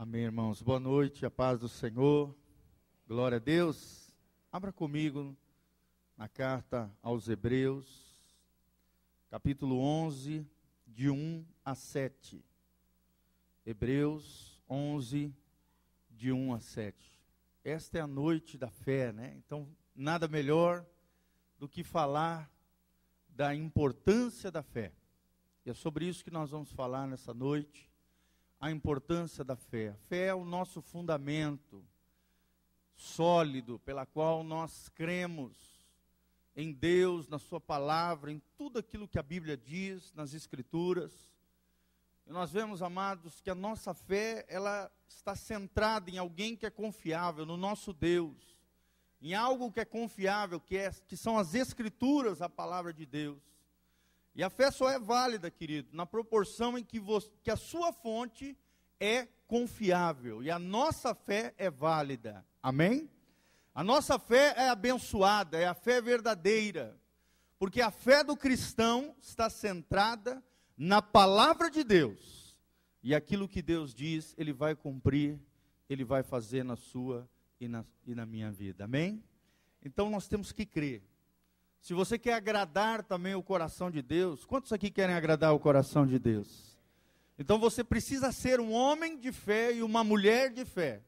Amém, irmãos. Boa noite, a paz do Senhor. Glória a Deus. Abra comigo na carta aos Hebreus, capítulo 11, de 1 a 7. Hebreus 11, de 1 a 7. Esta é a noite da fé, né? Então, nada melhor do que falar da importância da fé. E é sobre isso que nós vamos falar nessa noite, a importância da fé. A fé é o nosso fundamento sólido pela qual nós cremos em Deus, na Sua palavra, em tudo aquilo que a Bíblia diz, nas Escrituras. E nós vemos, amados, que a nossa fé, ela está centrada em alguém que é confiável, no nosso Deus, em algo que é confiável, que, é, que são as Escrituras, a palavra de Deus. E a fé só é válida, querido, na proporção em que, você, que a sua fonte é confiável e a nossa fé é válida. Amém? A nossa fé é abençoada, é a fé verdadeira, porque a fé do cristão está centrada na palavra de Deus. E aquilo que Deus diz, Ele vai cumprir, Ele vai fazer na sua e na, e na minha vida. Amém? Então nós temos que crer. Se você quer agradar também o coração de Deus, quantos aqui querem agradar o coração de Deus? Então você precisa ser um homem de fé e uma mulher de fé.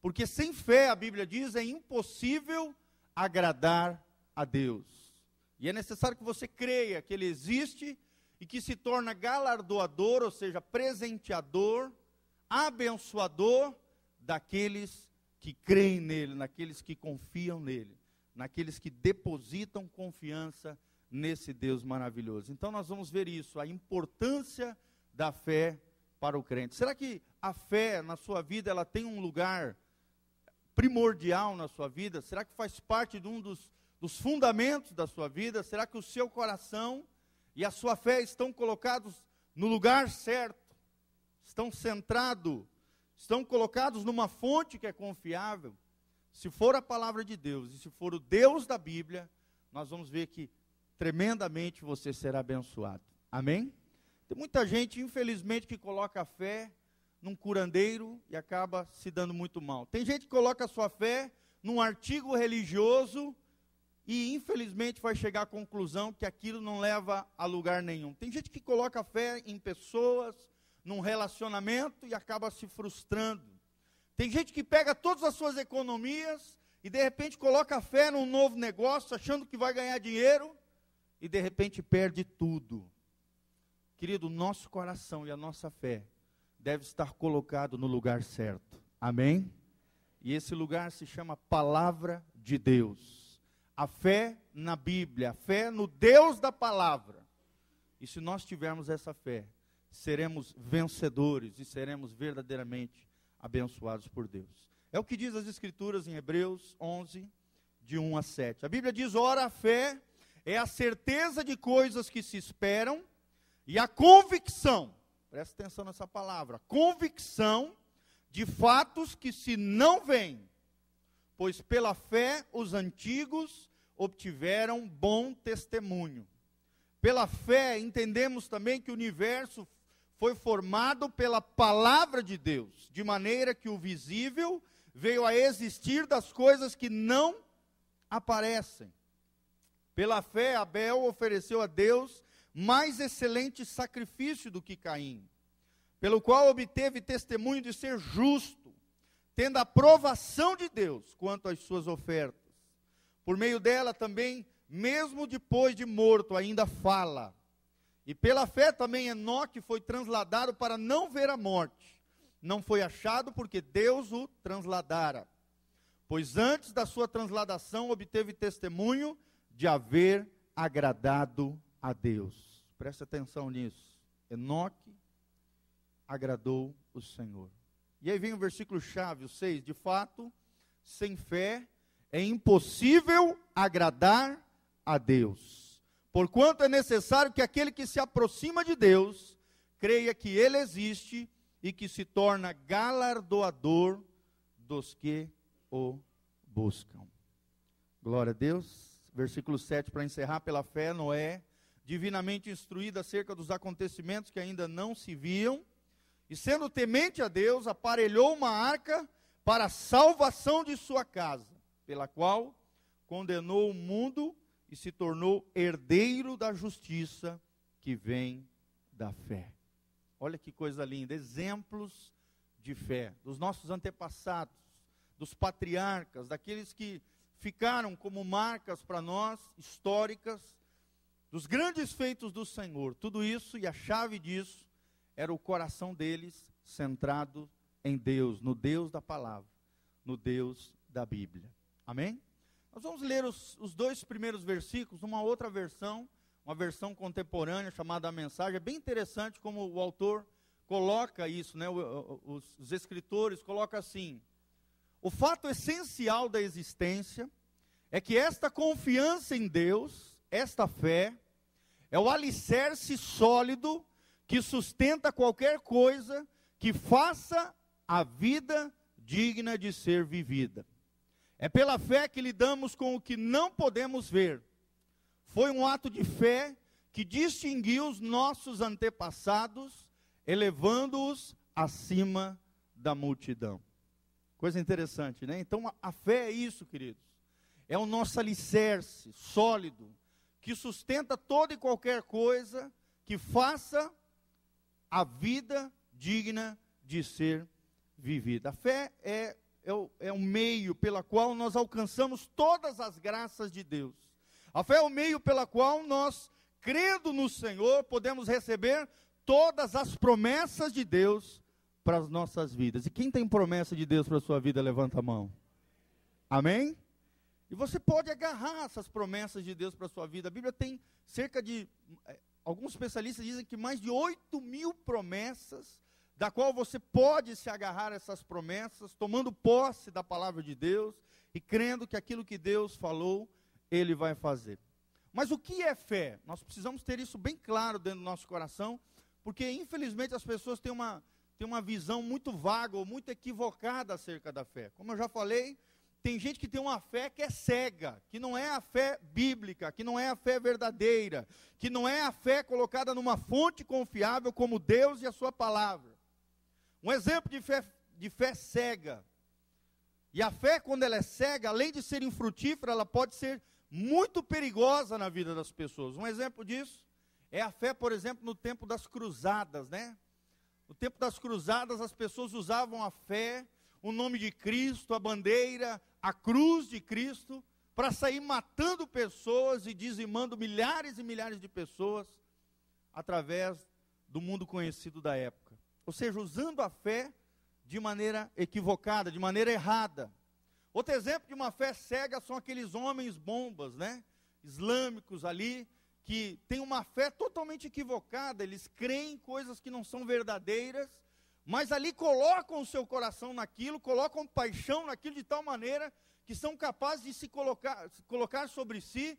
Porque sem fé, a Bíblia diz, é impossível agradar a Deus. E é necessário que você creia que Ele existe e que se torna galardoador, ou seja, presenteador, abençoador daqueles que creem nele, naqueles que confiam nele naqueles que depositam confiança nesse Deus maravilhoso. Então nós vamos ver isso, a importância da fé para o crente. Será que a fé na sua vida ela tem um lugar primordial na sua vida? Será que faz parte de um dos, dos fundamentos da sua vida? Será que o seu coração e a sua fé estão colocados no lugar certo? Estão centrados? Estão colocados numa fonte que é confiável? Se for a palavra de Deus e se for o Deus da Bíblia, nós vamos ver que tremendamente você será abençoado. Amém? Tem muita gente, infelizmente, que coloca a fé num curandeiro e acaba se dando muito mal. Tem gente que coloca a sua fé num artigo religioso e infelizmente vai chegar à conclusão que aquilo não leva a lugar nenhum. Tem gente que coloca a fé em pessoas, num relacionamento e acaba se frustrando. Tem gente que pega todas as suas economias e de repente coloca fé num novo negócio, achando que vai ganhar dinheiro e de repente perde tudo. Querido, nosso coração e a nossa fé deve estar colocado no lugar certo. Amém? E esse lugar se chama Palavra de Deus. A fé na Bíblia, a fé no Deus da palavra. E se nós tivermos essa fé, seremos vencedores e seremos verdadeiramente abençoados por Deus. É o que diz as Escrituras em Hebreus 11, de 1 a 7. A Bíblia diz: ora, a fé é a certeza de coisas que se esperam e a convicção, presta atenção nessa palavra, convicção de fatos que se não veem, pois pela fé os antigos obtiveram bom testemunho. Pela fé entendemos também que o universo foi formado pela palavra de Deus, de maneira que o visível veio a existir das coisas que não aparecem. Pela fé, Abel ofereceu a Deus mais excelente sacrifício do que Caim, pelo qual obteve testemunho de ser justo, tendo a aprovação de Deus quanto às suas ofertas. Por meio dela também, mesmo depois de morto, ainda fala e pela fé também Enoque foi transladado para não ver a morte. Não foi achado porque Deus o transladara. Pois antes da sua transladação obteve testemunho de haver agradado a Deus. Preste atenção nisso. Enoque agradou o Senhor. E aí vem o versículo chave, o 6. De fato, sem fé é impossível agradar a Deus. Porquanto é necessário que aquele que se aproxima de Deus creia que Ele existe e que se torna galardoador dos que o buscam. Glória a Deus. Versículo 7 para encerrar pela fé, Noé, divinamente instruído acerca dos acontecimentos que ainda não se viam, E sendo temente a Deus, aparelhou uma arca para a salvação de sua casa, pela qual condenou o mundo e se tornou herdeiro da justiça que vem da fé. Olha que coisa linda, exemplos de fé dos nossos antepassados, dos patriarcas, daqueles que ficaram como marcas para nós históricas dos grandes feitos do Senhor. Tudo isso e a chave disso era o coração deles centrado em Deus, no Deus da palavra, no Deus da Bíblia. Amém? Nós vamos ler os, os dois primeiros versículos, uma outra versão, uma versão contemporânea chamada A Mensagem. É bem interessante como o autor coloca isso, né? os, os escritores colocam assim: o fato essencial da existência é que esta confiança em Deus, esta fé, é o alicerce sólido que sustenta qualquer coisa que faça a vida digna de ser vivida. É pela fé que lidamos com o que não podemos ver. Foi um ato de fé que distinguiu os nossos antepassados, elevando-os acima da multidão. Coisa interessante, né? Então a, a fé é isso, queridos. É o nosso alicerce sólido que sustenta toda e qualquer coisa que faça a vida digna de ser vivida. A fé é é, o, é o meio pela qual nós alcançamos todas as graças de Deus. A fé é o meio pela qual nós, crendo no Senhor, podemos receber todas as promessas de Deus para as nossas vidas. E quem tem promessa de Deus para a sua vida, levanta a mão. Amém? E você pode agarrar essas promessas de Deus para a sua vida. A Bíblia tem cerca de. Eh, alguns especialistas dizem que mais de 8 mil promessas da qual você pode se agarrar a essas promessas, tomando posse da palavra de Deus e crendo que aquilo que Deus falou, Ele vai fazer. Mas o que é fé? Nós precisamos ter isso bem claro dentro do nosso coração, porque infelizmente as pessoas têm uma, têm uma visão muito vaga ou muito equivocada acerca da fé. Como eu já falei, tem gente que tem uma fé que é cega, que não é a fé bíblica, que não é a fé verdadeira, que não é a fé colocada numa fonte confiável como Deus e a Sua palavra. Um exemplo de fé, de fé cega. E a fé, quando ela é cega, além de ser infrutífera, ela pode ser muito perigosa na vida das pessoas. Um exemplo disso é a fé, por exemplo, no tempo das cruzadas, né? No tempo das cruzadas, as pessoas usavam a fé, o nome de Cristo, a bandeira, a cruz de Cristo, para sair matando pessoas e dizimando milhares e milhares de pessoas através do mundo conhecido da época ou seja, usando a fé de maneira equivocada, de maneira errada. Outro exemplo de uma fé cega são aqueles homens bombas, né? Islâmicos ali, que têm uma fé totalmente equivocada, eles creem coisas que não são verdadeiras, mas ali colocam o seu coração naquilo, colocam paixão naquilo de tal maneira que são capazes de se colocar, colocar sobre si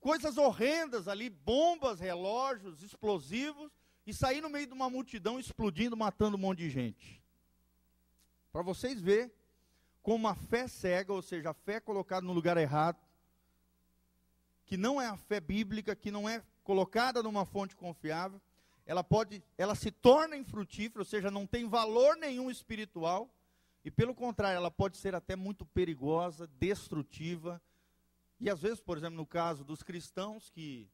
coisas horrendas ali, bombas, relógios, explosivos, e sair no meio de uma multidão explodindo, matando um monte de gente. Para vocês verem como a fé cega, ou seja, a fé colocada no lugar errado, que não é a fé bíblica, que não é colocada numa fonte confiável, ela pode, ela se torna infrutífera, ou seja, não tem valor nenhum espiritual, e pelo contrário, ela pode ser até muito perigosa, destrutiva, e às vezes, por exemplo, no caso dos cristãos que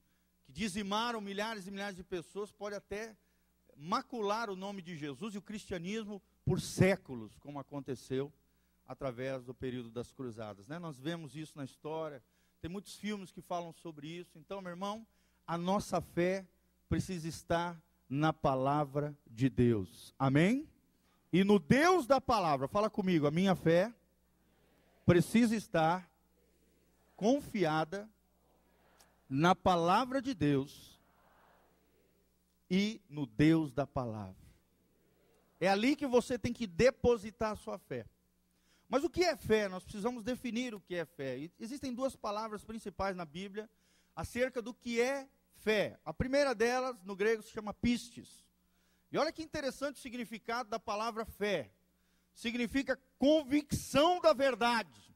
que dizimaram milhares e milhares de pessoas, pode até macular o nome de Jesus e o cristianismo por séculos, como aconteceu através do período das cruzadas. Né? Nós vemos isso na história, tem muitos filmes que falam sobre isso. Então, meu irmão, a nossa fé precisa estar na palavra de Deus. Amém? E no Deus da palavra, fala comigo, a minha fé precisa estar confiada na palavra de Deus e no Deus da palavra. É ali que você tem que depositar a sua fé. Mas o que é fé? Nós precisamos definir o que é fé. Existem duas palavras principais na Bíblia acerca do que é fé. A primeira delas, no grego, se chama pistes. E olha que interessante o significado da palavra fé. Significa convicção da verdade.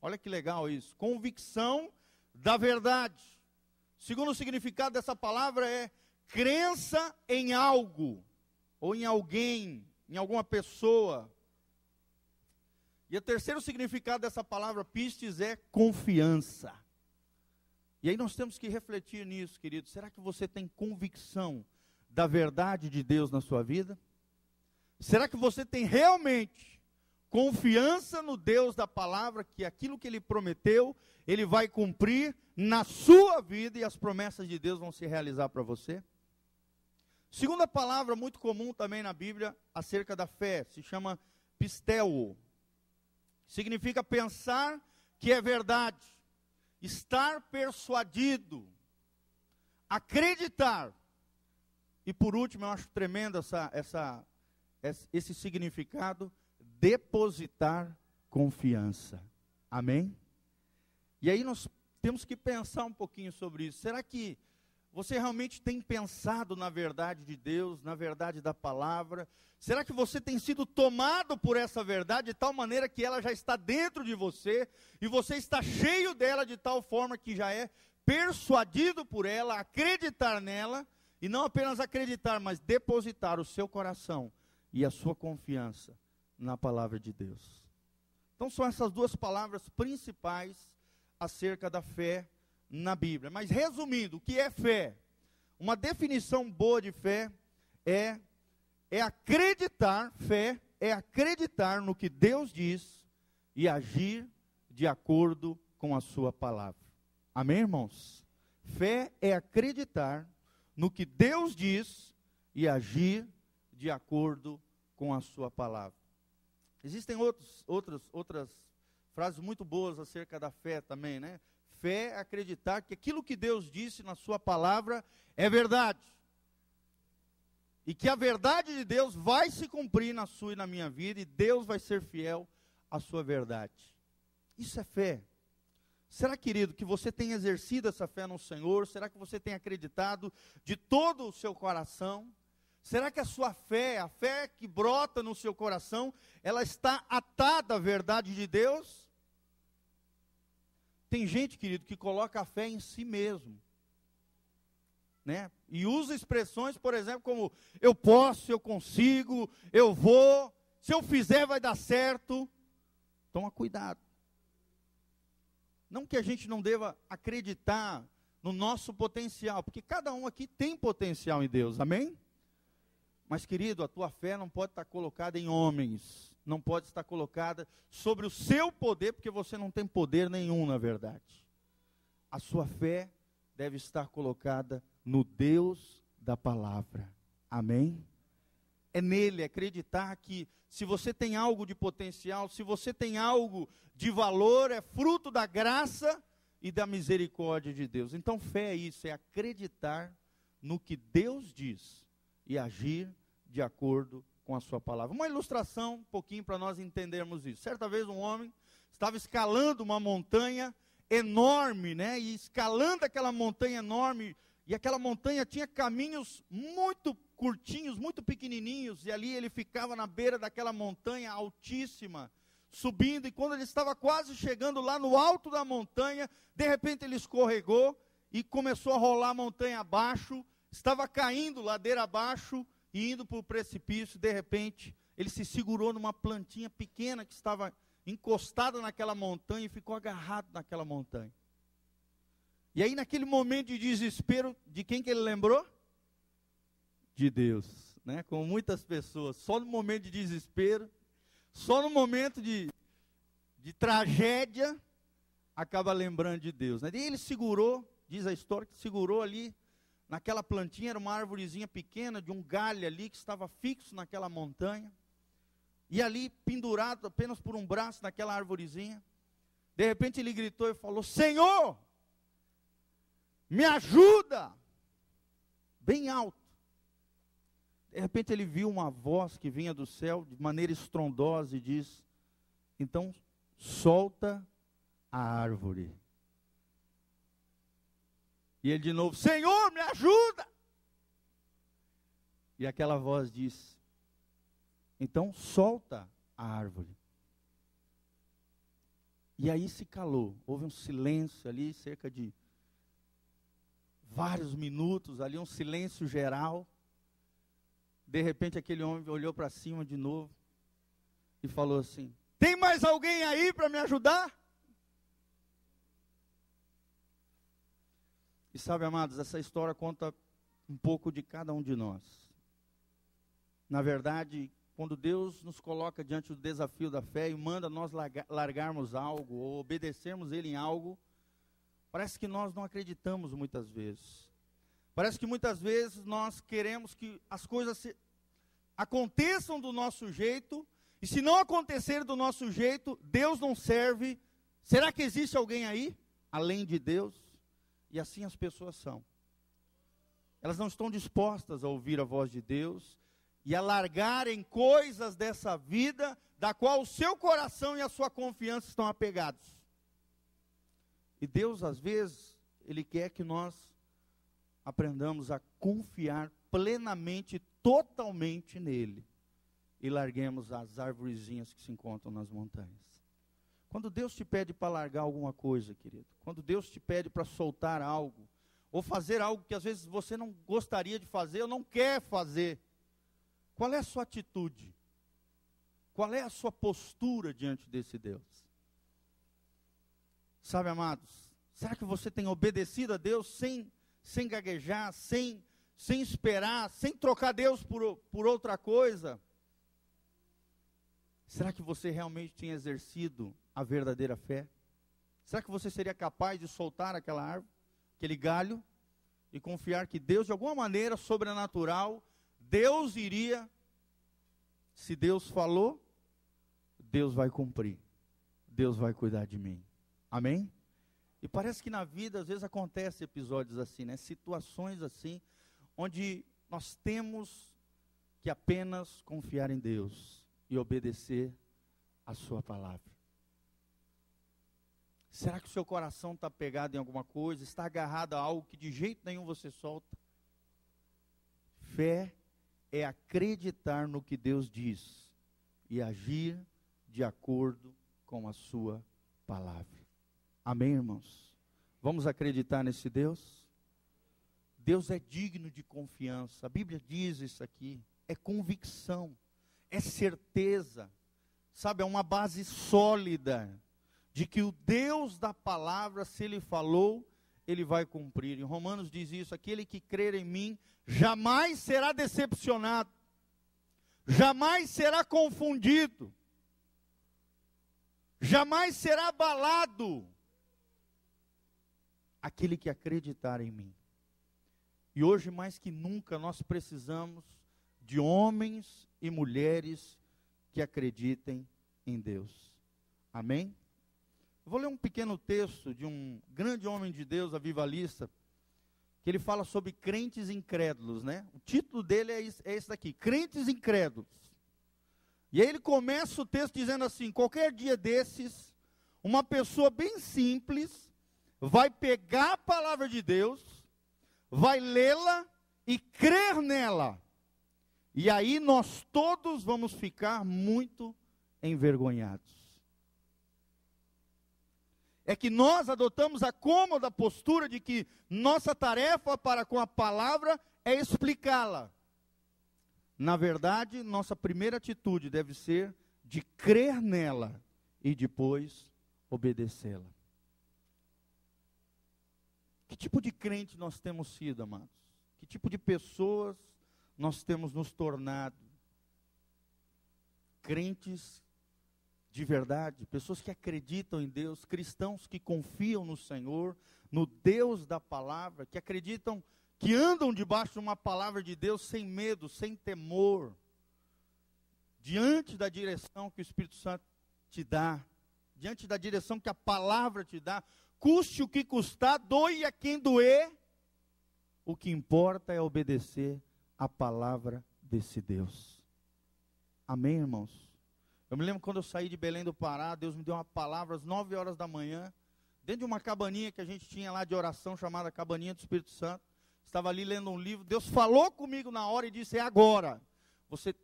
Olha que legal isso. Convicção da verdade. Segundo significado dessa palavra é crença em algo. ou em alguém, em alguma pessoa. E o terceiro significado dessa palavra pistes é confiança. E aí nós temos que refletir nisso, querido. Será que você tem convicção da verdade de Deus na sua vida? Será que você tem realmente confiança no Deus da palavra, que aquilo que ele prometeu, ele vai cumprir na sua vida e as promessas de Deus vão se realizar para você? Segunda palavra muito comum também na Bíblia acerca da fé, se chama pistel. Significa pensar que é verdade, estar persuadido, acreditar. E por último, eu acho tremendo essa, essa, esse significado, depositar confiança. Amém? E aí nós temos que pensar um pouquinho sobre isso. Será que você realmente tem pensado na verdade de Deus, na verdade da palavra? Será que você tem sido tomado por essa verdade de tal maneira que ela já está dentro de você e você está cheio dela de tal forma que já é persuadido por ela, acreditar nela e não apenas acreditar, mas depositar o seu coração e a sua confiança na palavra de Deus? Então são essas duas palavras principais acerca da fé na Bíblia. Mas resumindo, o que é fé? Uma definição boa de fé é é acreditar, fé é acreditar no que Deus diz e agir de acordo com a sua palavra. Amém, irmãos? Fé é acreditar no que Deus diz e agir de acordo com a sua palavra. Existem outros, outras, outras frases muito boas acerca da fé também, né? Fé é acreditar que aquilo que Deus disse na Sua palavra é verdade. E que a verdade de Deus vai se cumprir na sua e na minha vida, e Deus vai ser fiel à sua verdade. Isso é fé. Será, querido, que você tem exercido essa fé no Senhor? Será que você tem acreditado de todo o seu coração? Será que a sua fé, a fé que brota no seu coração, ela está atada à verdade de Deus? Tem gente, querido, que coloca a fé em si mesmo. Né? E usa expressões, por exemplo, como eu posso, eu consigo, eu vou, se eu fizer vai dar certo. Toma cuidado. Não que a gente não deva acreditar no nosso potencial, porque cada um aqui tem potencial em Deus, amém? Mas, querido, a tua fé não pode estar colocada em homens, não pode estar colocada sobre o seu poder, porque você não tem poder nenhum, na verdade. A sua fé deve estar colocada no Deus da palavra. Amém? É nele acreditar que se você tem algo de potencial, se você tem algo de valor, é fruto da graça e da misericórdia de Deus. Então, fé é isso, é acreditar no que Deus diz e agir de acordo com a sua palavra. Uma ilustração, um pouquinho para nós entendermos isso. Certa vez um homem estava escalando uma montanha enorme, né? E escalando aquela montanha enorme, e aquela montanha tinha caminhos muito curtinhos, muito pequenininhos, e ali ele ficava na beira daquela montanha altíssima, subindo, e quando ele estava quase chegando lá no alto da montanha, de repente ele escorregou e começou a rolar a montanha abaixo, estava caindo ladeira abaixo, e indo para o precipício, de repente, ele se segurou numa plantinha pequena que estava encostada naquela montanha e ficou agarrado naquela montanha. E aí, naquele momento de desespero, de quem que ele lembrou? De Deus, né? Como muitas pessoas, só no momento de desespero, só no momento de, de tragédia, acaba lembrando de Deus. Né? E ele segurou, diz a história, que segurou ali naquela plantinha era uma árvorezinha pequena, de um galho ali que estava fixo naquela montanha. E ali, pendurado apenas por um braço naquela árvorezinha, de repente ele gritou e falou: Senhor, me ajuda! Bem alto. De repente ele viu uma voz que vinha do céu de maneira estrondosa e diz: Então solta a árvore. E ele de novo: Senhor, me ajuda! E aquela voz diz: Então solta a árvore. E aí se calou. Houve um silêncio ali, cerca de vários minutos ali, um silêncio geral. De repente aquele homem olhou para cima de novo e falou assim: Tem mais alguém aí para me ajudar? E sabe, amados, essa história conta um pouco de cada um de nós. Na verdade, quando Deus nos coloca diante do desafio da fé e manda nós largarmos algo ou obedecermos Ele em algo, parece que nós não acreditamos muitas vezes. Parece que muitas vezes nós queremos que as coisas se, aconteçam do nosso jeito, e se não acontecer do nosso jeito, Deus não serve. Será que existe alguém aí, além de Deus? E assim as pessoas são. Elas não estão dispostas a ouvir a voz de Deus e a largarem coisas dessa vida da qual o seu coração e a sua confiança estão apegados. E Deus, às vezes, Ele quer que nós aprendamos a confiar plenamente, totalmente nele. E larguemos as árvorezinhas que se encontram nas montanhas. Quando Deus te pede para largar alguma coisa, querido, quando Deus te pede para soltar algo, ou fazer algo que às vezes você não gostaria de fazer ou não quer fazer, qual é a sua atitude? Qual é a sua postura diante desse Deus? Sabe, amados, será que você tem obedecido a Deus sem, sem gaguejar, sem, sem esperar, sem trocar Deus por, por outra coisa? Será que você realmente tem exercido a verdadeira fé? Será que você seria capaz de soltar aquela árvore, aquele galho, e confiar que Deus, de alguma maneira sobrenatural, Deus iria, se Deus falou, Deus vai cumprir, Deus vai cuidar de mim. Amém? E parece que na vida às vezes acontece episódios assim, né? Situações assim, onde nós temos que apenas confiar em Deus e obedecer a sua palavra. Será que o seu coração está pegado em alguma coisa? Está agarrado a algo que de jeito nenhum você solta? Fé é acreditar no que Deus diz e agir de acordo com a sua palavra. Amém, irmãos? Vamos acreditar nesse Deus? Deus é digno de confiança. A Bíblia diz isso aqui. É convicção, é certeza, sabe? É uma base sólida de que o Deus da palavra, se ele falou, ele vai cumprir. Em Romanos diz isso: aquele que crer em mim jamais será decepcionado, jamais será confundido, jamais será abalado. Aquele que acreditar em mim. E hoje, mais que nunca, nós precisamos de homens e mulheres que acreditem em Deus. Amém? Vou ler um pequeno texto de um grande homem de Deus, avivalista, que ele fala sobre crentes incrédulos, né? O título dele é esse, é esse daqui, Crentes Incrédulos. E aí ele começa o texto dizendo assim: qualquer dia desses, uma pessoa bem simples vai pegar a palavra de Deus, vai lê-la e crer nela. E aí nós todos vamos ficar muito envergonhados é que nós adotamos a cômoda postura de que nossa tarefa para com a palavra é explicá-la. Na verdade, nossa primeira atitude deve ser de crer nela e depois obedecê-la. Que tipo de crente nós temos sido, amados? Que tipo de pessoas nós temos nos tornado? Crentes de verdade, pessoas que acreditam em Deus, cristãos que confiam no Senhor, no Deus da palavra, que acreditam, que andam debaixo de uma palavra de Deus sem medo, sem temor, diante da direção que o Espírito Santo te dá, diante da direção que a palavra te dá, custe o que custar, doe a quem doer, o que importa é obedecer a palavra desse Deus. Amém, irmãos? Eu me lembro quando eu saí de Belém do Pará, Deus me deu uma palavra às 9 horas da manhã, dentro de uma cabaninha que a gente tinha lá de oração, chamada Cabaninha do Espírito Santo. Estava ali lendo um livro. Deus falou comigo na hora e disse: É agora. Você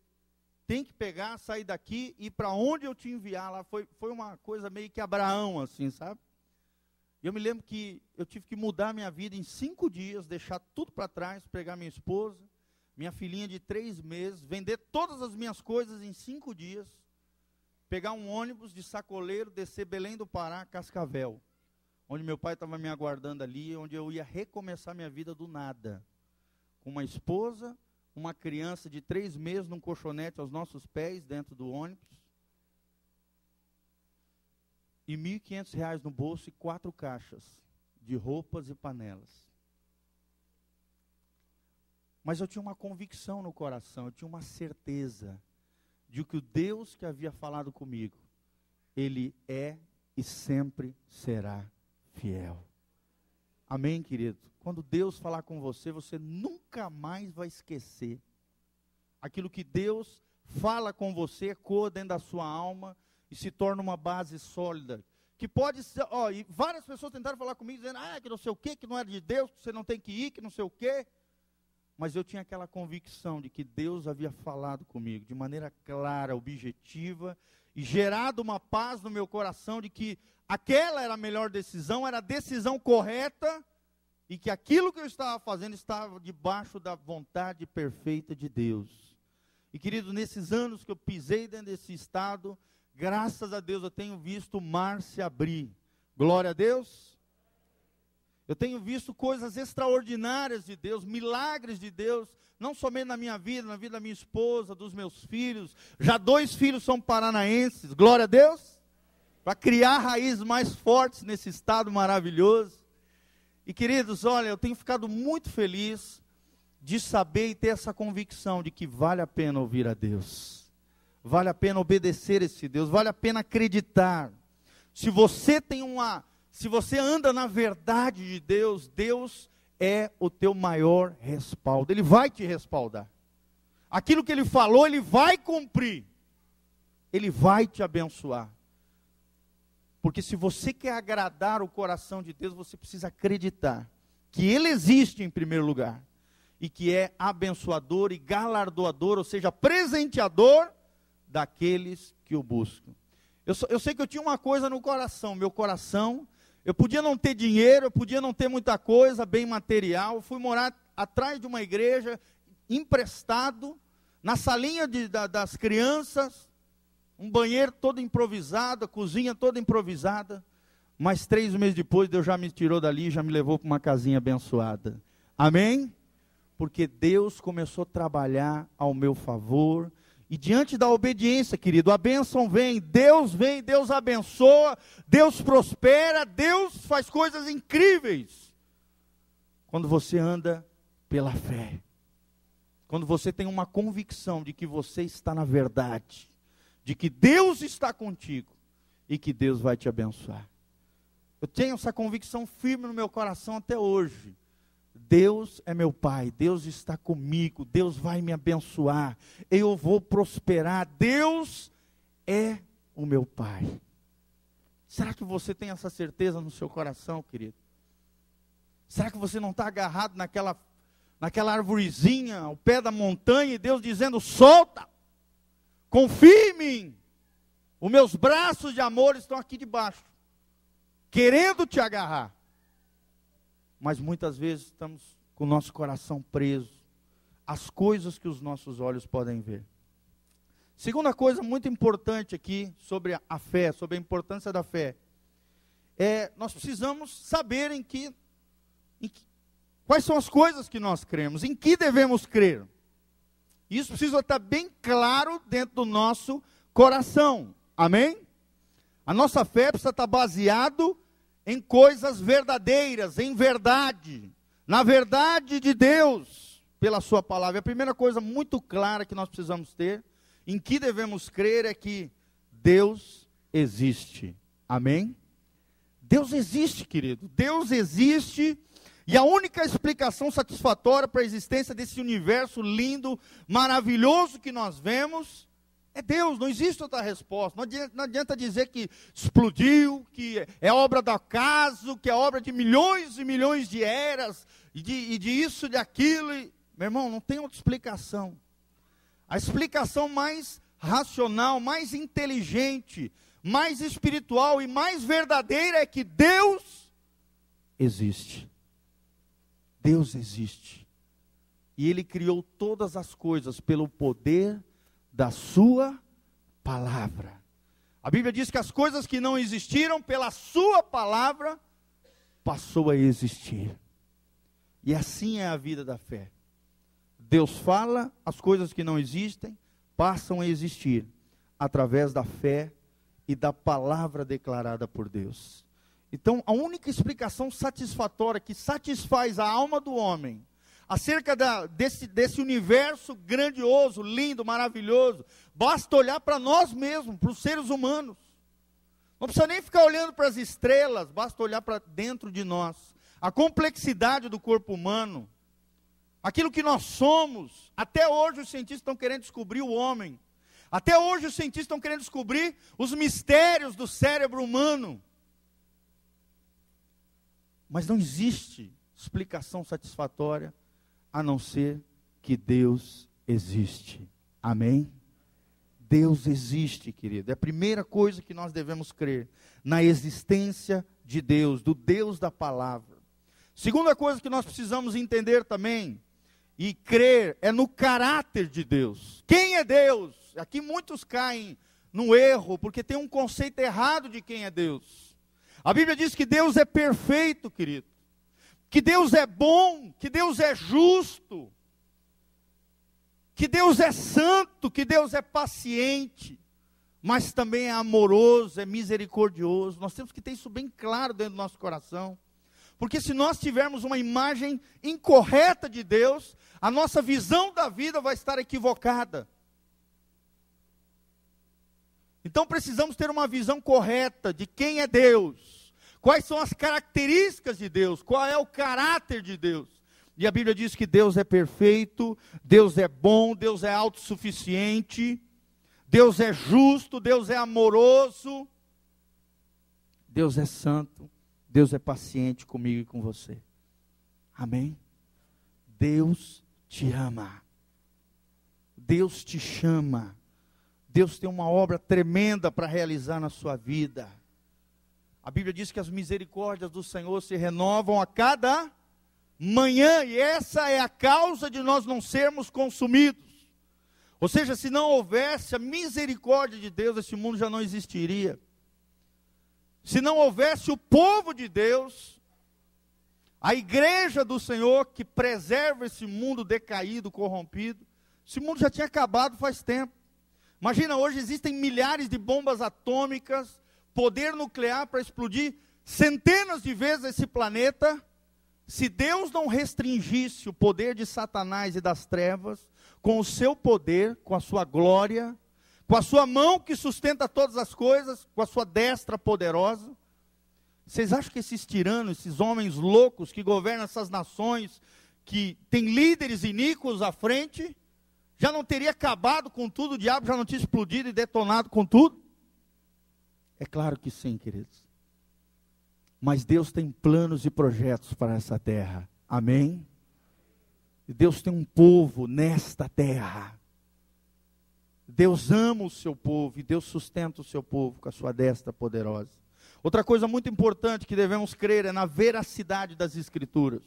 tem que pegar, sair daqui e para onde eu te enviar lá. Foi, foi uma coisa meio que Abraão, assim, sabe? Eu me lembro que eu tive que mudar minha vida em cinco dias, deixar tudo para trás, pegar minha esposa, minha filhinha de três meses, vender todas as minhas coisas em cinco dias, pegar um ônibus de sacoleiro, descer Belém do Pará, Cascavel, onde meu pai estava me aguardando ali, onde eu ia recomeçar minha vida do nada, com uma esposa, uma criança de três meses num colchonete aos nossos pés, dentro do ônibus, e R$ 1.500 no bolso e quatro caixas de roupas e panelas. Mas eu tinha uma convicção no coração, eu tinha uma certeza de que o Deus que havia falado comigo, Ele é e sempre será fiel. Amém, querido? Quando Deus falar com você, você nunca mais vai esquecer. Aquilo que Deus fala com você ecoa dentro da sua alma e se torna uma base sólida. Que pode ser, ó, e várias pessoas tentaram falar comigo dizendo, ah, que não sei o quê, que não é de Deus, que você não tem que ir, que não sei o quê mas eu tinha aquela convicção de que Deus havia falado comigo de maneira clara, objetiva, e gerado uma paz no meu coração de que aquela era a melhor decisão, era a decisão correta, e que aquilo que eu estava fazendo estava debaixo da vontade perfeita de Deus. E querido, nesses anos que eu pisei dentro desse estado, graças a Deus eu tenho visto o mar se abrir. Glória a Deus. Eu tenho visto coisas extraordinárias de Deus, milagres de Deus, não somente na minha vida, na vida da minha esposa, dos meus filhos. Já dois filhos são paranaenses, glória a Deus, para criar raízes mais fortes nesse estado maravilhoso. E queridos, olha, eu tenho ficado muito feliz de saber e ter essa convicção de que vale a pena ouvir a Deus, vale a pena obedecer esse Deus, vale a pena acreditar. Se você tem uma se você anda na verdade de Deus, Deus é o teu maior respaldo. Ele vai te respaldar. Aquilo que ele falou, ele vai cumprir. Ele vai te abençoar. Porque se você quer agradar o coração de Deus, você precisa acreditar que ele existe em primeiro lugar e que é abençoador e galardoador, ou seja, presenteador daqueles que o buscam. Eu, eu sei que eu tinha uma coisa no coração, meu coração eu podia não ter dinheiro, eu podia não ter muita coisa, bem material. Fui morar atrás de uma igreja, emprestado, na salinha de, da, das crianças, um banheiro todo improvisado, a cozinha toda improvisada. Mas três meses depois, Deus já me tirou dali e já me levou para uma casinha abençoada. Amém? Porque Deus começou a trabalhar ao meu favor e diante da obediência, querido, a bênção vem, Deus vem, Deus abençoa, Deus prospera, Deus faz coisas incríveis. Quando você anda pela fé, quando você tem uma convicção de que você está na verdade, de que Deus está contigo e que Deus vai te abençoar. Eu tenho essa convicção firme no meu coração até hoje. Deus é meu Pai, Deus está comigo, Deus vai me abençoar, eu vou prosperar, Deus é o meu Pai. Será que você tem essa certeza no seu coração, querido? Será que você não está agarrado naquela, naquela arvorezinha, ao pé da montanha, e Deus dizendo: solta, confie em mim, os meus braços de amor estão aqui debaixo, querendo te agarrar mas muitas vezes estamos com o nosso coração preso às coisas que os nossos olhos podem ver. Segunda coisa muito importante aqui sobre a fé, sobre a importância da fé, é nós precisamos saber em que, em que quais são as coisas que nós cremos, em que devemos crer. Isso precisa estar bem claro dentro do nosso coração. Amém? A nossa fé precisa estar baseado em coisas verdadeiras, em verdade, na verdade de Deus, pela Sua palavra. A primeira coisa muito clara que nós precisamos ter, em que devemos crer, é que Deus existe. Amém? Deus existe, querido. Deus existe. E a única explicação satisfatória para a existência desse universo lindo, maravilhoso que nós vemos, é Deus, não existe outra resposta. Não adianta, não adianta, dizer que explodiu, que é obra do acaso, que é obra de milhões e milhões de eras, e de, e de isso, de aquilo. E, meu irmão, não tem outra explicação. A explicação mais racional, mais inteligente, mais espiritual e mais verdadeira é que Deus existe. Deus existe. E ele criou todas as coisas pelo poder da sua palavra. A Bíblia diz que as coisas que não existiram pela sua palavra passou a existir. E assim é a vida da fé. Deus fala, as coisas que não existem passam a existir através da fé e da palavra declarada por Deus. Então, a única explicação satisfatória que satisfaz a alma do homem acerca da, desse, desse universo grandioso, lindo, maravilhoso, basta olhar para nós mesmos, para os seres humanos. Não precisa nem ficar olhando para as estrelas, basta olhar para dentro de nós. A complexidade do corpo humano, aquilo que nós somos. Até hoje os cientistas estão querendo descobrir o homem. Até hoje os cientistas estão querendo descobrir os mistérios do cérebro humano. Mas não existe explicação satisfatória a não ser que Deus existe. Amém? Deus existe, querido. É a primeira coisa que nós devemos crer na existência de Deus, do Deus da palavra. Segunda coisa que nós precisamos entender também e crer é no caráter de Deus. Quem é Deus? Aqui muitos caem no erro porque tem um conceito errado de quem é Deus. A Bíblia diz que Deus é perfeito, querido que Deus é bom, que Deus é justo, que Deus é santo, que Deus é paciente, mas também é amoroso, é misericordioso. Nós temos que ter isso bem claro dentro do nosso coração. Porque se nós tivermos uma imagem incorreta de Deus, a nossa visão da vida vai estar equivocada. Então precisamos ter uma visão correta de quem é Deus Quais são as características de Deus? Qual é o caráter de Deus? E a Bíblia diz que Deus é perfeito, Deus é bom, Deus é autossuficiente, Deus é justo, Deus é amoroso, Deus é santo, Deus é paciente comigo e com você. Amém? Deus te ama. Deus te chama. Deus tem uma obra tremenda para realizar na sua vida. A Bíblia diz que as misericórdias do Senhor se renovam a cada manhã, e essa é a causa de nós não sermos consumidos. Ou seja, se não houvesse a misericórdia de Deus, esse mundo já não existiria. Se não houvesse o povo de Deus, a igreja do Senhor que preserva esse mundo decaído, corrompido, esse mundo já tinha acabado faz tempo. Imagina, hoje existem milhares de bombas atômicas, poder nuclear para explodir centenas de vezes esse planeta, se Deus não restringisse o poder de Satanás e das trevas, com o seu poder, com a sua glória, com a sua mão que sustenta todas as coisas, com a sua destra poderosa, vocês acham que esses tiranos, esses homens loucos que governam essas nações, que têm líderes iníquos à frente, já não teria acabado com tudo, o diabo já não tinha explodido e detonado com tudo? É claro que sim, queridos. Mas Deus tem planos e projetos para essa terra. Amém? Deus tem um povo nesta terra. Deus ama o seu povo e Deus sustenta o seu povo com a sua destra poderosa. Outra coisa muito importante que devemos crer é na veracidade das Escrituras.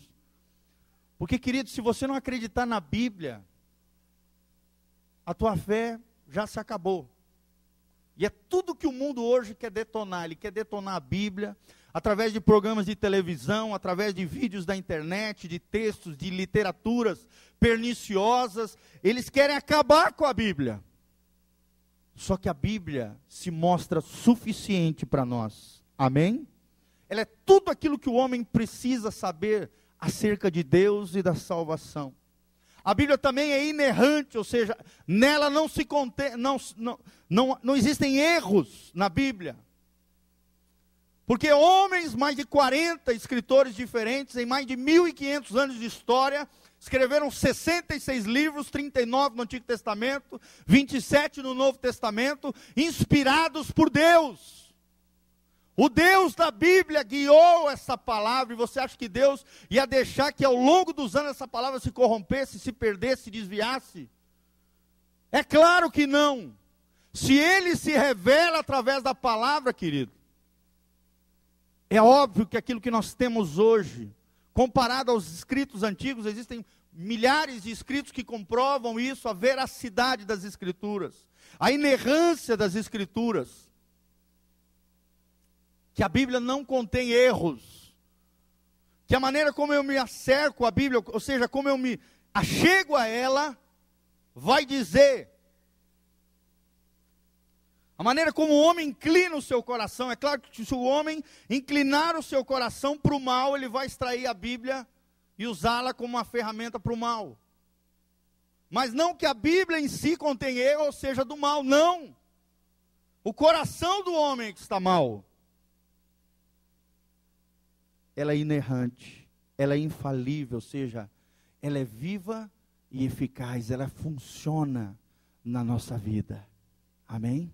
Porque, querido, se você não acreditar na Bíblia, a tua fé já se acabou. E é tudo que o mundo hoje quer detonar. Ele quer detonar a Bíblia, através de programas de televisão, através de vídeos da internet, de textos, de literaturas perniciosas. Eles querem acabar com a Bíblia. Só que a Bíblia se mostra suficiente para nós. Amém? Ela é tudo aquilo que o homem precisa saber acerca de Deus e da salvação. A Bíblia também é inerrante, ou seja, nela não se contém, não, não, não, não existem erros na Bíblia. Porque homens, mais de 40 escritores diferentes, em mais de 1.500 anos de história, escreveram 66 livros, 39 no Antigo Testamento, 27 no Novo Testamento, inspirados por Deus. O Deus da Bíblia guiou essa palavra, e você acha que Deus ia deixar que ao longo dos anos essa palavra se corrompesse, se perdesse, se desviasse? É claro que não. Se ele se revela através da palavra, querido, é óbvio que aquilo que nós temos hoje, comparado aos escritos antigos, existem milhares de escritos que comprovam isso, a veracidade das Escrituras, a inerrância das Escrituras. Que a Bíblia não contém erros. Que a maneira como eu me acerco à Bíblia, ou seja, como eu me achego a ela, vai dizer a maneira como o homem inclina o seu coração, é claro que se o homem inclinar o seu coração para o mal, ele vai extrair a Bíblia e usá-la como uma ferramenta para o mal. Mas não que a Bíblia em si contém erro ou seja do mal, não. O coração do homem é que está mal. Ela é inerrante, ela é infalível, ou seja, ela é viva e eficaz, ela funciona na nossa vida. Amém?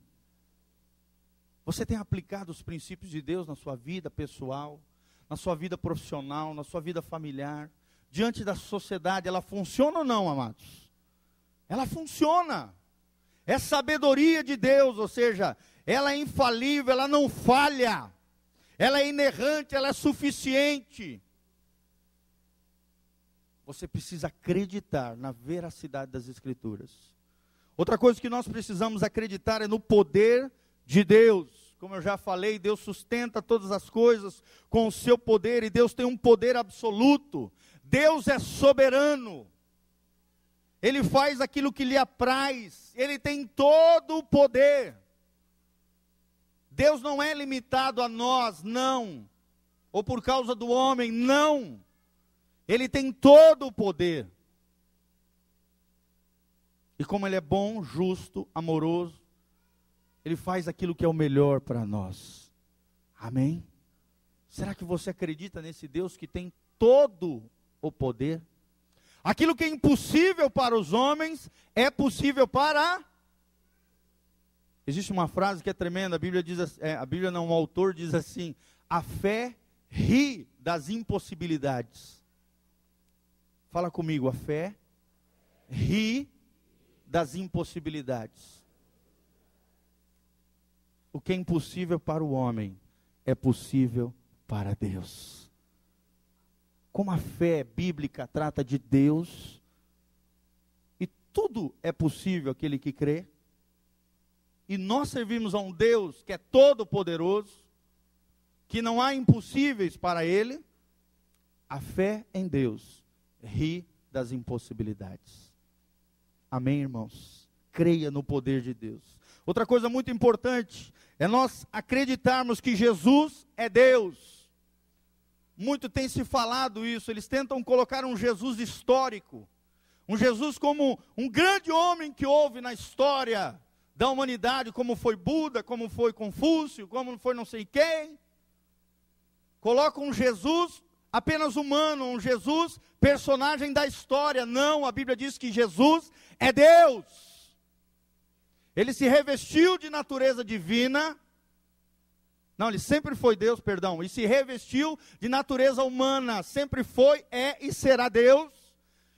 Você tem aplicado os princípios de Deus na sua vida pessoal, na sua vida profissional, na sua vida familiar, diante da sociedade, ela funciona ou não, amados? Ela funciona. É sabedoria de Deus, ou seja, ela é infalível, ela não falha. Ela é inerrante, ela é suficiente. Você precisa acreditar na veracidade das Escrituras. Outra coisa que nós precisamos acreditar é no poder de Deus. Como eu já falei, Deus sustenta todas as coisas com o seu poder e Deus tem um poder absoluto. Deus é soberano. Ele faz aquilo que lhe apraz. Ele tem todo o poder. Deus não é limitado a nós, não. Ou por causa do homem, não. Ele tem todo o poder. E como ele é bom, justo, amoroso, ele faz aquilo que é o melhor para nós. Amém? Será que você acredita nesse Deus que tem todo o poder? Aquilo que é impossível para os homens é possível para. Existe uma frase que é tremenda. A Bíblia diz, é, a Bíblia não, o autor diz assim: a fé ri das impossibilidades. Fala comigo, a fé ri das impossibilidades. O que é impossível para o homem é possível para Deus. Como a fé bíblica trata de Deus, e tudo é possível aquele que crê, e nós servimos a um Deus que é todo-poderoso, que não há impossíveis para Ele, a fé em Deus ri das impossibilidades. Amém, irmãos? Creia no poder de Deus. Outra coisa muito importante é nós acreditarmos que Jesus é Deus. Muito tem se falado isso, eles tentam colocar um Jesus histórico, um Jesus como um grande homem que houve na história da humanidade, como foi Buda, como foi Confúcio, como foi não sei quem. Colocam um Jesus apenas humano, um Jesus personagem da história. Não, a Bíblia diz que Jesus é Deus. Ele se revestiu de natureza divina. Não, ele sempre foi Deus, perdão. E se revestiu de natureza humana. Sempre foi, é e será Deus.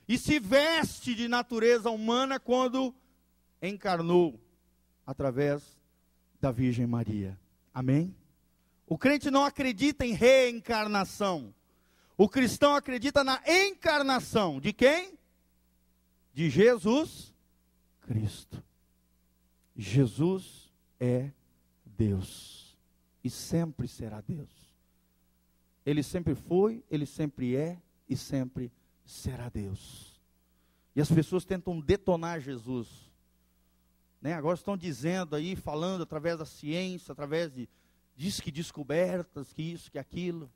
E se veste de natureza humana quando encarnou através da Virgem Maria. Amém? O crente não acredita em reencarnação. O cristão acredita na encarnação. De quem? De Jesus Cristo. Jesus é Deus e sempre será Deus. Ele sempre foi, ele sempre é e sempre será Deus. E as pessoas tentam detonar Jesus. Né? Agora estão dizendo aí, falando através da ciência, através de diz que descobertas, que isso, que aquilo,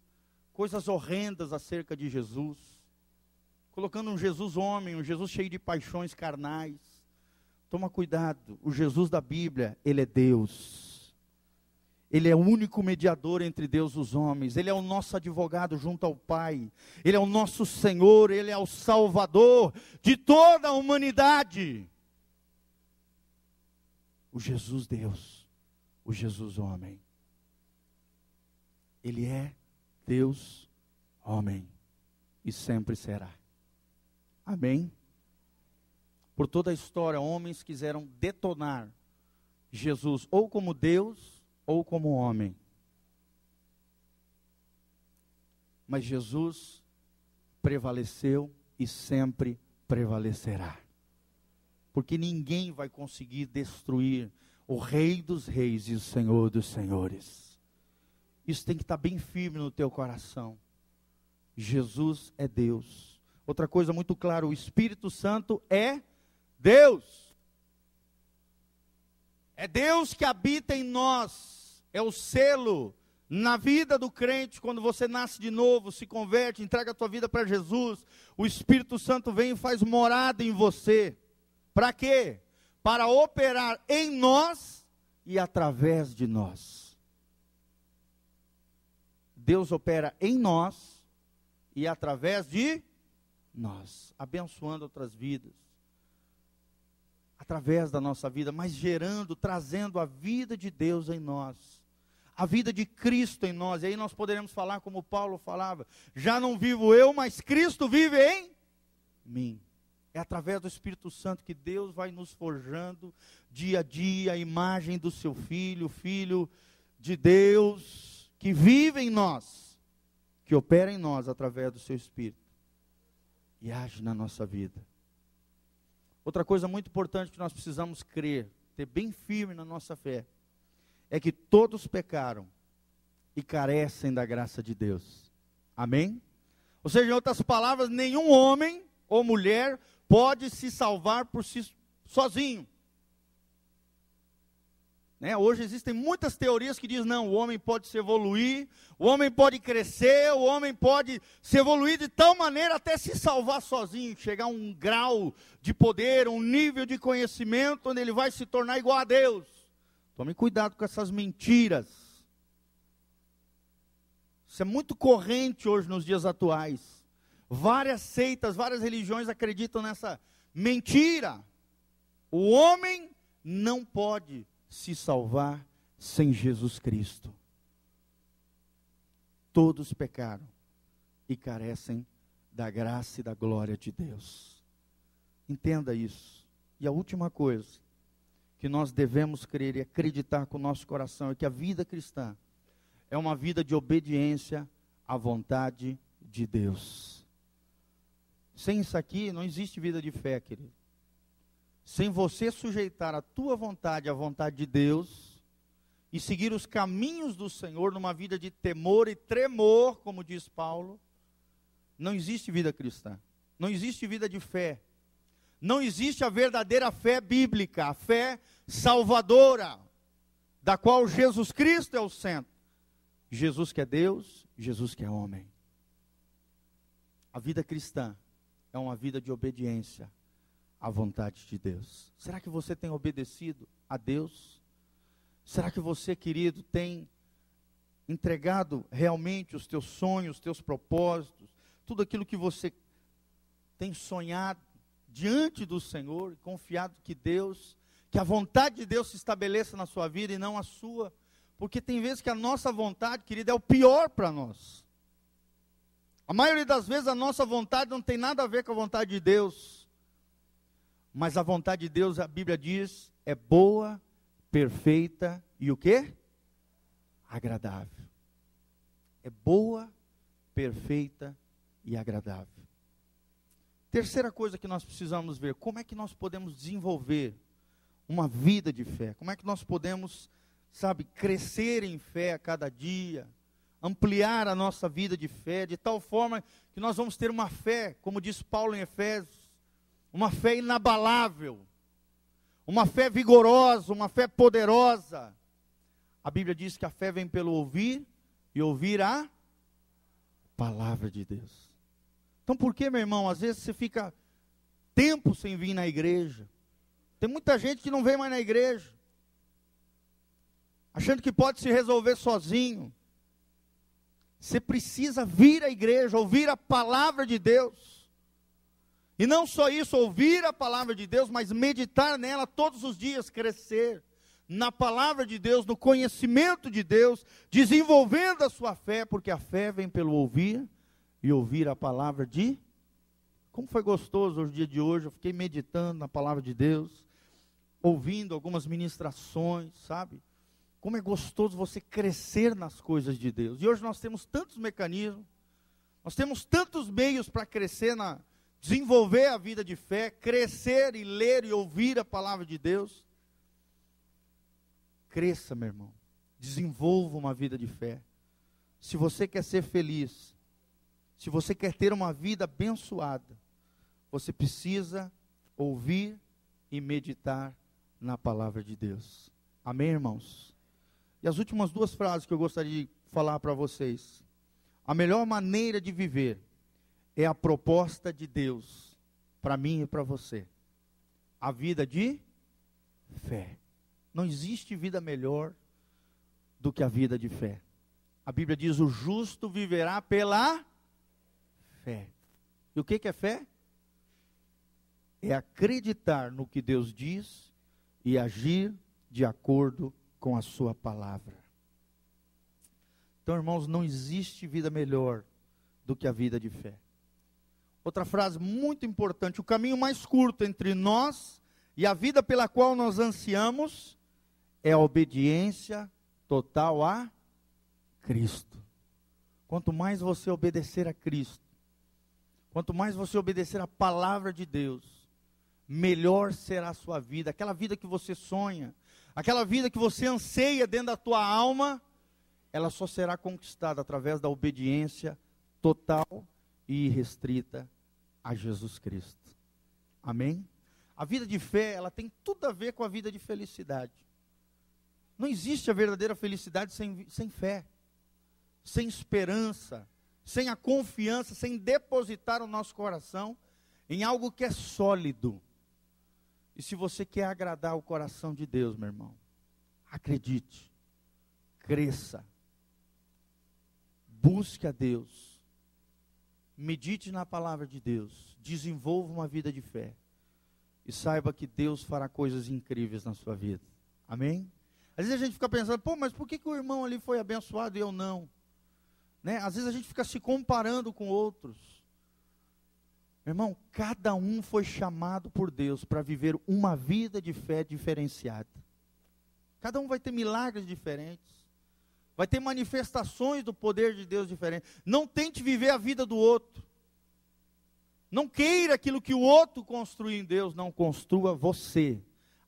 coisas horrendas acerca de Jesus, colocando um Jesus homem, um Jesus cheio de paixões carnais, Toma cuidado, o Jesus da Bíblia, ele é Deus. Ele é o único mediador entre Deus e os homens. Ele é o nosso advogado junto ao Pai. Ele é o nosso Senhor, ele é o Salvador de toda a humanidade. O Jesus Deus, o Jesus homem. Ele é Deus homem e sempre será. Amém. Por toda a história, homens quiseram detonar Jesus ou como Deus ou como homem. Mas Jesus prevaleceu e sempre prevalecerá. Porque ninguém vai conseguir destruir o Rei dos Reis e o Senhor dos Senhores. Isso tem que estar bem firme no teu coração. Jesus é Deus. Outra coisa muito clara: o Espírito Santo é Deus. É Deus que habita em nós, é o selo na vida do crente, quando você nasce de novo, se converte, entrega a tua vida para Jesus, o Espírito Santo vem e faz morada em você. Para quê? Para operar em nós e através de nós. Deus opera em nós e através de nós, abençoando outras vidas através da nossa vida, mas gerando, trazendo a vida de Deus em nós, a vida de Cristo em nós. E aí nós poderemos falar como Paulo falava: já não vivo eu, mas Cristo vive em mim. É através do Espírito Santo que Deus vai nos forjando dia a dia a imagem do seu filho, filho de Deus, que vive em nós, que opera em nós através do seu Espírito e age na nossa vida. Outra coisa muito importante que nós precisamos crer, ter bem firme na nossa fé, é que todos pecaram e carecem da graça de Deus. Amém? Ou seja, em outras palavras, nenhum homem ou mulher pode se salvar por si sozinho. Né? Hoje existem muitas teorias que dizem, não, o homem pode se evoluir, o homem pode crescer, o homem pode se evoluir de tal maneira até se salvar sozinho, chegar a um grau de poder, um nível de conhecimento onde ele vai se tornar igual a Deus. Tome cuidado com essas mentiras. Isso é muito corrente hoje nos dias atuais. Várias seitas, várias religiões acreditam nessa mentira. O homem não pode se salvar sem Jesus Cristo. Todos pecaram e carecem da graça e da glória de Deus. Entenda isso. E a última coisa que nós devemos crer e acreditar com o nosso coração é que a vida cristã é uma vida de obediência à vontade de Deus. Sem isso aqui, não existe vida de fé, querido sem você sujeitar a tua vontade à vontade de Deus e seguir os caminhos do Senhor numa vida de temor e tremor, como diz Paulo, não existe vida cristã. Não existe vida de fé. Não existe a verdadeira fé bíblica, a fé salvadora, da qual Jesus Cristo é o centro. Jesus que é Deus, Jesus que é homem. A vida cristã é uma vida de obediência à vontade de Deus? Será que você tem obedecido a Deus? Será que você, querido, tem entregado realmente os teus sonhos, os teus propósitos, tudo aquilo que você tem sonhado diante do Senhor, confiado que Deus, que a vontade de Deus se estabeleça na sua vida e não a sua? Porque tem vezes que a nossa vontade, querido, é o pior para nós. A maioria das vezes a nossa vontade não tem nada a ver com a vontade de Deus. Mas a vontade de Deus, a Bíblia diz, é boa, perfeita e o quê? Agradável. É boa, perfeita e agradável. Terceira coisa que nós precisamos ver, como é que nós podemos desenvolver uma vida de fé? Como é que nós podemos, sabe, crescer em fé a cada dia? Ampliar a nossa vida de fé, de tal forma que nós vamos ter uma fé, como diz Paulo em Efésios, uma fé inabalável, uma fé vigorosa, uma fé poderosa. A Bíblia diz que a fé vem pelo ouvir e ouvir a palavra de Deus. Então por que, meu irmão, às vezes você fica tempo sem vir na igreja? Tem muita gente que não vem mais na igreja, achando que pode se resolver sozinho. Você precisa vir à igreja, ouvir a palavra de Deus. E não só isso, ouvir a palavra de Deus, mas meditar nela todos os dias, crescer na palavra de Deus, no conhecimento de Deus, desenvolvendo a sua fé, porque a fé vem pelo ouvir e ouvir a palavra de. Como foi gostoso o dia de hoje, eu fiquei meditando na palavra de Deus, ouvindo algumas ministrações, sabe? Como é gostoso você crescer nas coisas de Deus. E hoje nós temos tantos mecanismos, nós temos tantos meios para crescer na, desenvolver a vida de fé, crescer e ler e ouvir a palavra de Deus. Cresça, meu irmão. Desenvolva uma vida de fé. Se você quer ser feliz, se você quer ter uma vida abençoada, você precisa ouvir e meditar na palavra de Deus. Amém, irmãos? E as últimas duas frases que eu gostaria de falar para vocês. A melhor maneira de viver é a proposta de Deus para mim e para você. A vida de fé. Não existe vida melhor do que a vida de fé. A Bíblia diz: o justo viverá pela fé. E o que, que é fé? É acreditar no que Deus diz e agir de acordo com a Sua palavra. Então, irmãos, não existe vida melhor do que a vida de fé. Outra frase muito importante: o caminho mais curto entre nós e a vida pela qual nós ansiamos é a obediência total a Cristo. Quanto mais você obedecer a Cristo, quanto mais você obedecer a palavra de Deus, melhor será a sua vida, aquela vida que você sonha, aquela vida que você anseia dentro da tua alma, ela só será conquistada através da obediência total e irrestrita a Jesus Cristo. Amém? A vida de fé, ela tem tudo a ver com a vida de felicidade. Não existe a verdadeira felicidade sem, sem fé, sem esperança, sem a confiança, sem depositar o nosso coração em algo que é sólido. E se você quer agradar o coração de Deus, meu irmão, acredite, cresça, busque a Deus, medite na palavra de Deus, desenvolva uma vida de fé e saiba que Deus fará coisas incríveis na sua vida. Amém? Às vezes a gente fica pensando, pô, mas por que, que o irmão ali foi abençoado e eu não? Né? Às vezes a gente fica se comparando com outros. Irmão, cada um foi chamado por Deus para viver uma vida de fé diferenciada. Cada um vai ter milagres diferentes vai ter manifestações do poder de Deus diferentes. Não tente viver a vida do outro. Não queira aquilo que o outro construiu em Deus, não construa você,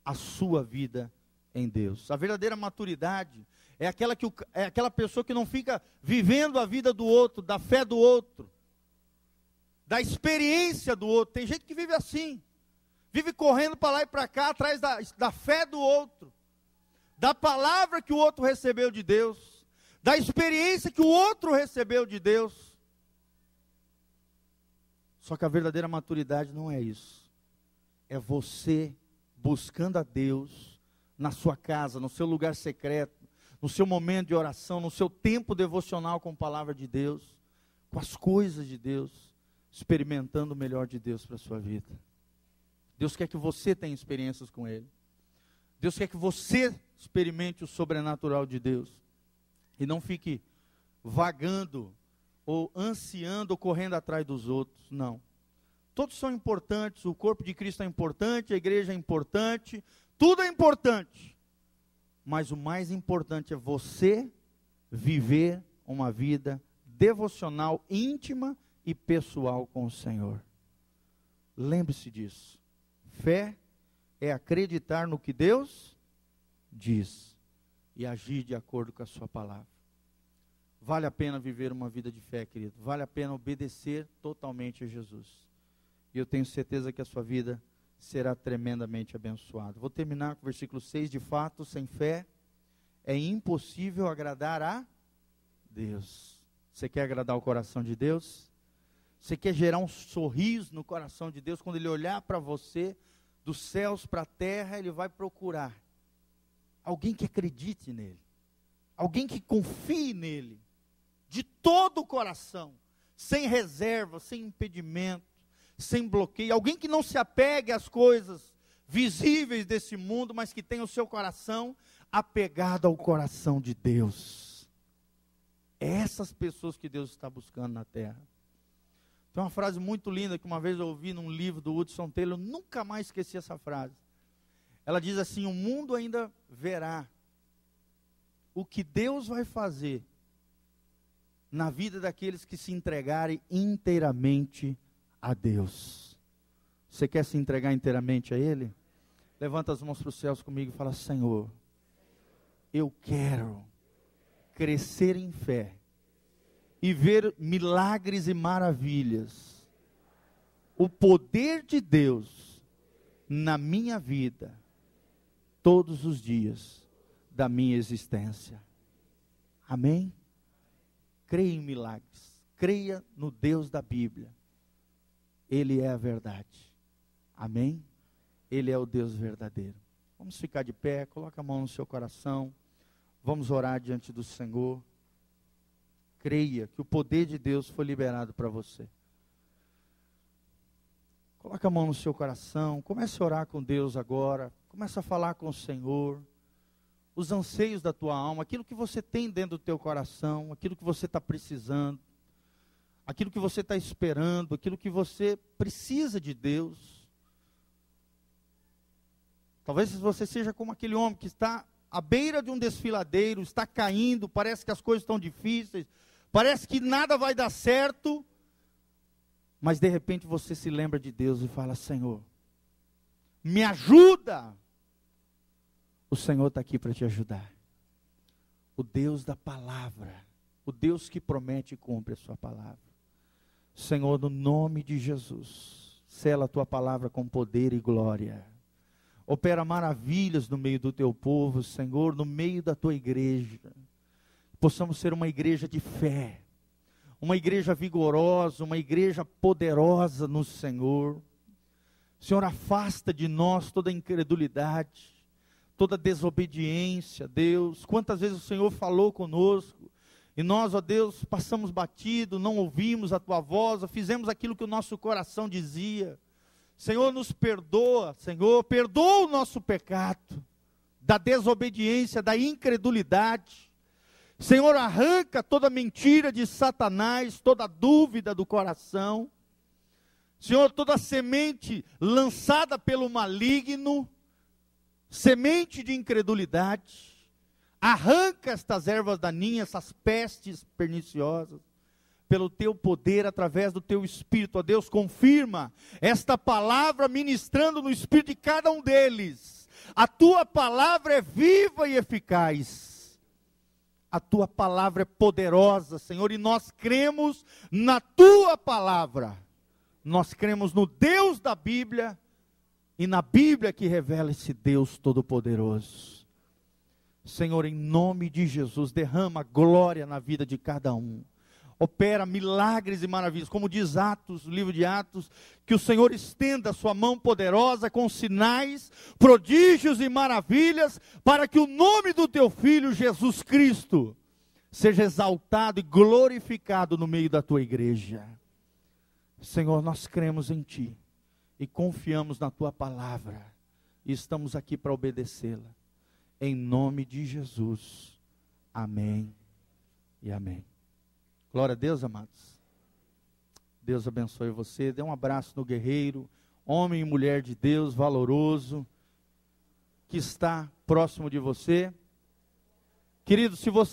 a sua vida em Deus. A verdadeira maturidade é aquela, que o, é aquela pessoa que não fica vivendo a vida do outro, da fé do outro, da experiência do outro. Tem gente que vive assim, vive correndo para lá e para cá, atrás da, da fé do outro, da palavra que o outro recebeu de Deus da experiência que o outro recebeu de Deus. Só que a verdadeira maturidade não é isso. É você buscando a Deus na sua casa, no seu lugar secreto, no seu momento de oração, no seu tempo devocional com a palavra de Deus, com as coisas de Deus, experimentando o melhor de Deus para a sua vida. Deus quer que você tenha experiências com Ele. Deus quer que você experimente o sobrenatural de Deus. E não fique vagando ou ansiando ou correndo atrás dos outros. Não. Todos são importantes, o corpo de Cristo é importante, a igreja é importante, tudo é importante. Mas o mais importante é você viver uma vida devocional, íntima e pessoal com o Senhor. Lembre-se disso. Fé é acreditar no que Deus diz e agir de acordo com a sua palavra. Vale a pena viver uma vida de fé, querido. Vale a pena obedecer totalmente a Jesus. E eu tenho certeza que a sua vida será tremendamente abençoada. Vou terminar com o versículo 6. De fato, sem fé é impossível agradar a Deus. Você quer agradar o coração de Deus? Você quer gerar um sorriso no coração de Deus? Quando Ele olhar para você, dos céus para a terra, Ele vai procurar alguém que acredite nele, alguém que confie nele, de todo o coração, sem reserva, sem impedimento, sem bloqueio, alguém que não se apegue às coisas visíveis desse mundo, mas que tenha o seu coração apegado ao coração de Deus. É essas pessoas que Deus está buscando na terra. Tem uma frase muito linda que uma vez eu ouvi num livro do Hudson Taylor, eu nunca mais esqueci essa frase. Ela diz assim: O mundo ainda verá o que Deus vai fazer na vida daqueles que se entregarem inteiramente a Deus. Você quer se entregar inteiramente a Ele? Levanta as mãos para os céus comigo e fala: Senhor, eu quero crescer em fé e ver milagres e maravilhas, o poder de Deus na minha vida, todos os dias da minha existência. Amém? Creia em milagres, creia no Deus da Bíblia, Ele é a verdade. Amém? Ele é o Deus verdadeiro. Vamos ficar de pé, coloca a mão no seu coração. Vamos orar diante do Senhor. Creia que o poder de Deus foi liberado para você. Coloca a mão no seu coração, comece a orar com Deus agora, comece a falar com o Senhor. Os anseios da tua alma, aquilo que você tem dentro do teu coração, aquilo que você está precisando, aquilo que você está esperando, aquilo que você precisa de Deus. Talvez você seja como aquele homem que está à beira de um desfiladeiro, está caindo, parece que as coisas estão difíceis, parece que nada vai dar certo, mas de repente você se lembra de Deus e fala: Senhor, me ajuda. O Senhor está aqui para te ajudar. O Deus da palavra, o Deus que promete e cumpre a sua palavra. Senhor, no nome de Jesus, sela a tua palavra com poder e glória opera maravilhas no meio do teu povo, Senhor, no meio da tua igreja. Possamos ser uma igreja de fé, uma igreja vigorosa, uma igreja poderosa no Senhor. Senhor, afasta de nós toda incredulidade, toda desobediência, Deus. Quantas vezes o Senhor falou conosco e nós, ó Deus, passamos batido, não ouvimos a tua voz, fizemos aquilo que o nosso coração dizia. Senhor, nos perdoa, Senhor, perdoa o nosso pecado, da desobediência, da incredulidade. Senhor, arranca toda mentira de Satanás, toda dúvida do coração. Senhor, toda semente lançada pelo maligno, semente de incredulidade, arranca estas ervas daninhas, essas pestes perniciosas pelo teu poder, através do teu espírito. Ó Deus, confirma esta palavra ministrando no espírito de cada um deles. A tua palavra é viva e eficaz. A tua palavra é poderosa, Senhor, e nós cremos na tua palavra. Nós cremos no Deus da Bíblia e na Bíblia que revela esse Deus todo-poderoso. Senhor, em nome de Jesus, derrama glória na vida de cada um opera milagres e maravilhas, como diz Atos, o livro de Atos, que o Senhor estenda a sua mão poderosa com sinais, prodígios e maravilhas, para que o nome do teu filho Jesus Cristo seja exaltado e glorificado no meio da tua igreja. Senhor, nós cremos em ti e confiamos na tua palavra e estamos aqui para obedecê-la. Em nome de Jesus. Amém e amém. Glória a Deus, amados. Deus abençoe você. Dê um abraço no guerreiro, homem e mulher de Deus, valoroso, que está próximo de você. Querido, se você